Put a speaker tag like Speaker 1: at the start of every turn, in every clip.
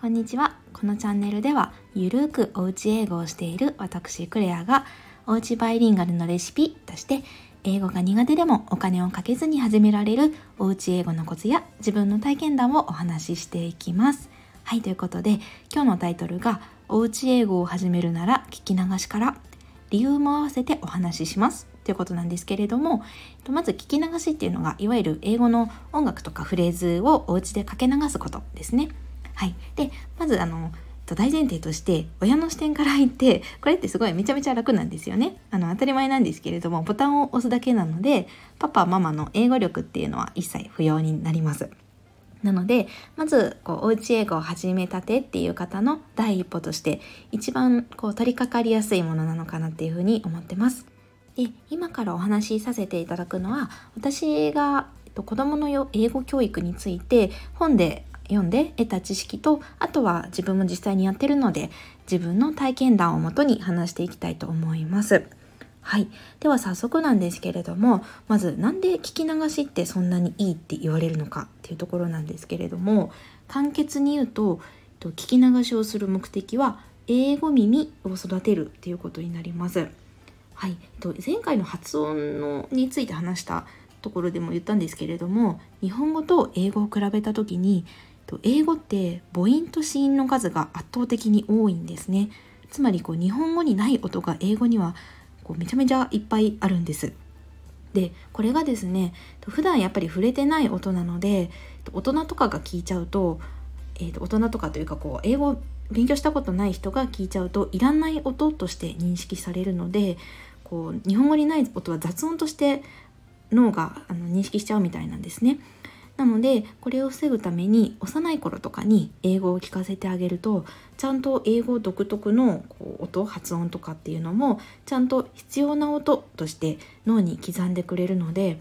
Speaker 1: こんにちは。このチャンネルではゆるーくおうち英語をしている私クレアがおうちバイリンガルのレシピとして英語が苦手でもお金をかけずに始められるおうち英語のコツや自分の体験談をお話ししていきます。はいということで今日のタイトルがおうち英語を始めるなら聞き流しから理由も合わせてお話しします。ということなんですけれどもまず聞き流しっていうのがいわゆる英語の音楽とかフレーズをお家でかけ流すことですね。はい、でまずあの大前提として親の視点から言ってこれってすごいめちゃめちゃ楽なんですよね。あの当たり前なんですけれどもボタンを押すだけなのでパパママの英語力っていうのは一切不要になります。なのでまずこうおうち英語を始めたてっていう方の第一歩として一番こう取り掛かりやすいものなのかなっていうふうに思ってます。で今からお話しさせていただくのは私が子どもの英語教育について本で読んで得た知識とあとは自分も実際にやってるので自分の体験談をもとに話していきたいと思います。はい。では早速なんですけれども、まずなんで聞き流しってそんなにいいって言われるのかっていうところなんですけれども、簡潔に言うと、聞き流しをする目的は英語耳を育てるっていうことになります。はい。前回の発音のについて話したところでも言ったんですけれども、日本語と英語を比べた時に英語って母音と子音の数が圧倒的に多いんですねつまりこう日本語にない音が英語にはこうめちゃめちゃいっぱいあるんですでこれがですね普段やっぱり触れてない音なので大人とかが聞いちゃうと,、えー、と大人とかというかこう英語を勉強したことない人が聞いちゃうといらない音として認識されるのでこう日本語にない音は雑音として脳があの認識しちゃうみたいなんですね。なのでこれを防ぐために幼い頃とかに英語を聞かせてあげるとちゃんと英語独特のこう音発音とかっていうのもちゃんと必要な音として脳に刻んでくれるので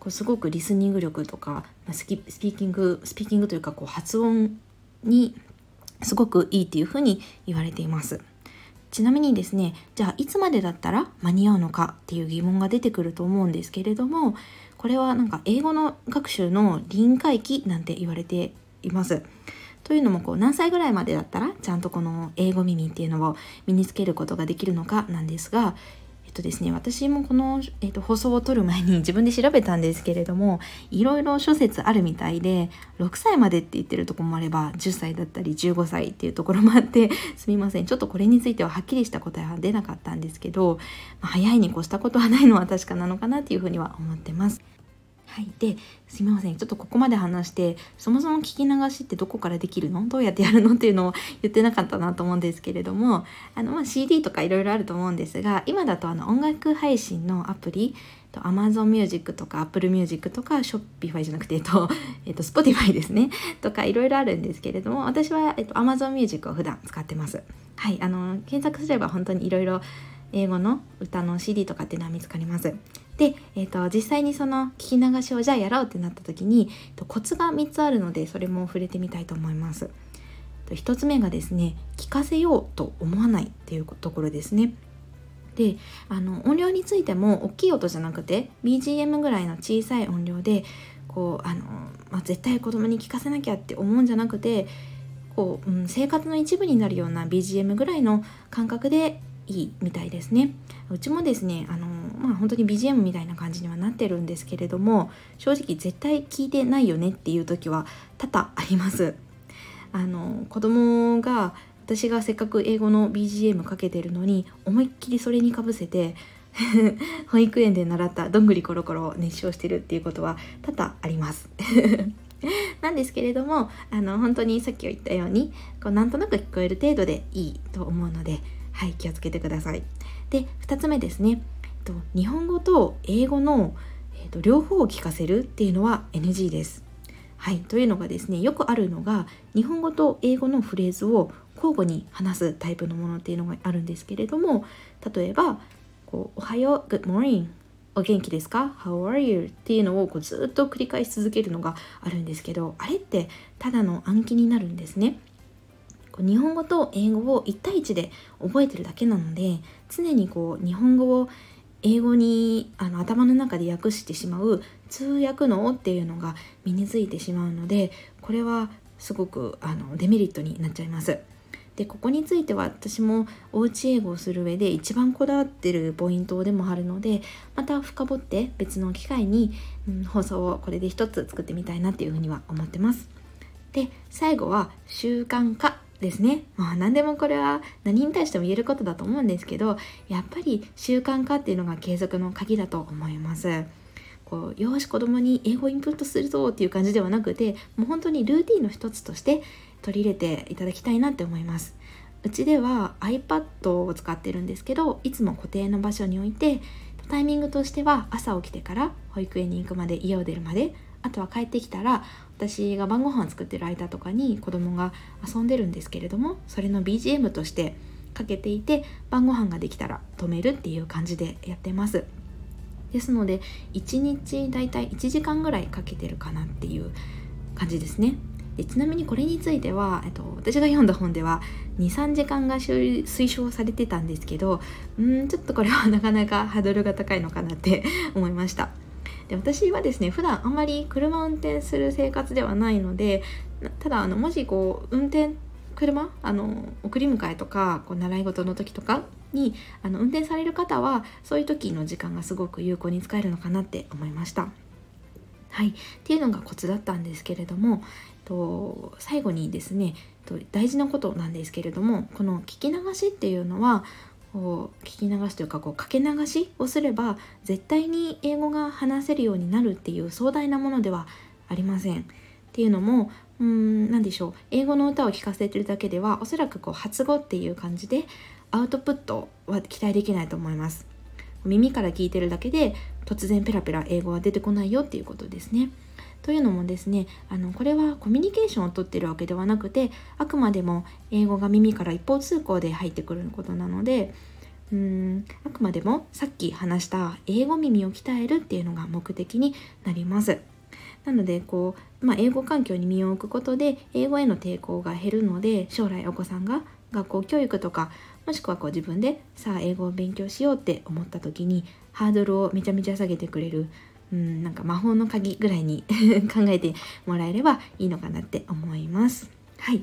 Speaker 1: こうすごくリスニング力とかスピーキングスピーキングというかこう発音にすごくいいっていうふうに言われています。ちなみにですねじゃあいつまでだったら間に合うのかっていう疑問が出てくると思うんですけれどもこれはなんか英語の学習の臨界期なんて言われています。というのもこう何歳ぐらいまでだったらちゃんとこの英語耳っていうのを身につけることができるのかなんですがとですね、私もこの、えーと、放送を撮る前に 自分で調べたんですけれどもいろいろ諸説あるみたいで6歳までって言ってるとこもあれば10歳だったり15歳っていうところもあって すみませんちょっとこれについてははっきりした答えは出なかったんですけど、ま、早いに越したことはないのは確かなのかなっていうふうには思ってます。はい、ですみません。ちょっとここまで話してそもそも聞き流しってどこからできるの？どうやってやるのっていうのを言ってなかったなと思うんですけれどもあの、まあ、CD とかいろいろあると思うんですが今だとあの音楽配信のアプリ Amazon Music とか Apple Music とか Shopify じゃなくて、えっと、えっと、Spotify ですね。とかいろいろあるんですけれども私は、えっと、Amazon Music を普段使ってます。はい、あの検索すれば本当にいろいろ英語の歌の CD とかっていうのは見つかります。で、えーと、実際にその聞き流しをじゃあやろうってなった時にえー、とコツが3つあるのでそれも触れてみたいと思います。1つ目がですね聞かせようと思わないっていうところですね。であの音量についても大きい音じゃなくて BGM ぐらいの小さい音量でこうあの、まあ、絶対子供に聞かせなきゃって思うんじゃなくてこう、うん、生活の一部になるような BGM ぐらいの感覚でいいみたいですね。うちもですねあのまあ本当に BGM みたいな感じにはなってるんですけれども正直絶対聞いてないよねっていう時は多々あります。あの子供が私がせっかく英語の BGM かけてるのに思いっきりそれにかぶせて 保育園で習ったどんぐりコロコロを熱唱してるっていうことは多々あります。なんですけれどもあの本当にさっき言ったようにこうなんとなく聞こえる程度でいいと思うのではい気をつけてくださいで2つ目ですね日本語と英語の、えー、と両方を聞かせるっていうのは NG ですはいというのがですねよくあるのが日本語と英語のフレーズを交互に話すタイプのものっていうのがあるんですけれども例えばこうおはよう Good morning お元気ですか ?How are you? っていうのをこうずっと繰り返し続けるのがあるんですけどあれってただの暗記になるんですね。日本語と英語を1対1で覚えてるだけなので常にこう日本語を英語にあの頭の中で訳してしまう通訳脳っていうのが身についてしまうのでこれはすごくあのデメリットになっちゃいます。でここについては私もおうち英語をする上で一番こだわってるポイントでもあるのでまた深掘って別の機会に、うん、放送をこれで一つ作ってみたいなっていうふうには思ってます。で最後は習慣化ですね。まあ何でもこれは何に対しても言えることだと思うんですけどやっぱり習慣化っていうのが継続の鍵だと思います。こうよし子供に英語インプットするぞっていう感じではなくてもう本当にルーティンの一つとして取り入れていただきたいなって思います。うちでは iPad を使ってるんですけどいつも固定の場所に置いてタイミングとしては朝起きてから保育園に行くまで家を出るまであとは帰ってきたら私が晩ご飯作ってる間とかに子供が遊んでるんですけれどもそれの BGM としてかけていて晩ご飯ができたら止めるっていう感じでやってます。ですので1日だいたい1時間ぐらいかけてるかなっていう感じですね。でちなみにこれについては、えっと、私が読んだ本では23時間が推奨されてたんですけどうんちょっとこれはなかなかハードルが高いのかなって思いました。で私はですね普段あんまり車を運転する生活ではないのでただあのもしこう運転車あの送り迎えとかこう習い事の時とかにあの運転される方はそういう時の時間がすごく有効に使えるのかなって思いました。はい、っていうのがコツだったんですけれどもと最後にですねと大事なことなんですけれどもこの聞き流しっていうのはこう聞き流しというかこうかけ流しをすれば絶対に英語が話せるようになるっていう壮大なものではありません。っていうのもうん何でしょう英語の歌を聴かせてるだけではおそらくこう発語っていう感じでアウトプットは期待できないと思います。耳から聞いてるだけで突然ペラペラ英語は出てこないよっていうことですね。というのもですねあのこれはコミュニケーションをとってるわけではなくてあくまでも英語が耳から一方通行で入ってくることなのでうーんあくまでもさっき話した英語耳を鍛えるっていうのが目的になります。なのでこう、まあ、英語環境に身を置くことで英語への抵抗が減るので将来お子さんが学校教育とかもしくはこう自分でさあ英語を勉強しようって思った時にハードルをめちゃめちゃ下げてくれるうんなんか魔法の鍵ぐらいに 考えてもらえればいいのかなって思います。はい。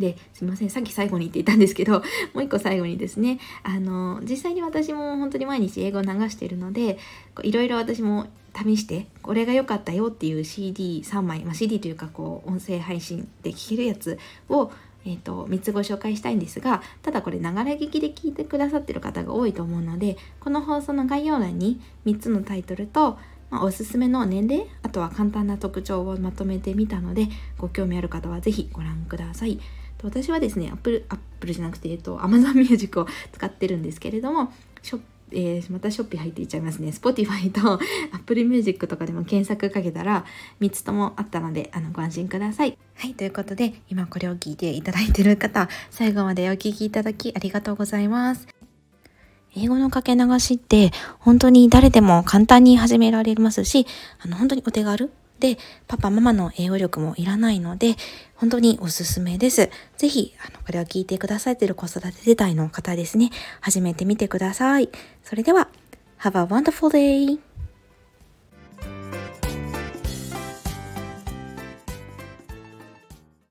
Speaker 1: ですいません。さっき最後に言っていたんですけど もう一個最後にですね。あの実際に私も本当に毎日英語を流しているのでいろいろ私も試してこれが良かったよっていう CD3 枚、まあ、CD というかこう音声配信で聴けるやつをえーと、3つご紹介したいんですがただこれながら聞きで聞いてくださってる方が多いと思うのでこの放送の概要欄に3つのタイトルと、まあ、おすすめの年齢あとは簡単な特徴をまとめてみたのでご興味ある方は是非ご覧ください。私はですね、アップル、アップルじゃなくて、えっと、Amazon Music を使ってるんですけれども、ショえー、またショッピー入っていっちゃいますね。Spotify と Apple Music とかでも検索かけたら3つともあったのであのご安心ください。はい、ということで今これを聞いていただいてる方、最後までお聞きいただきありがとうございます。英語のかけ流しって本当に誰でも簡単に始められますし、あの本当にお手軽で、パパママの英語力もいらないので、本当におすすめです。ぜひ、あの、これを聞いてくださっている子育て世代の方ですね、始めてみてください。それでは、Have a wonderful day!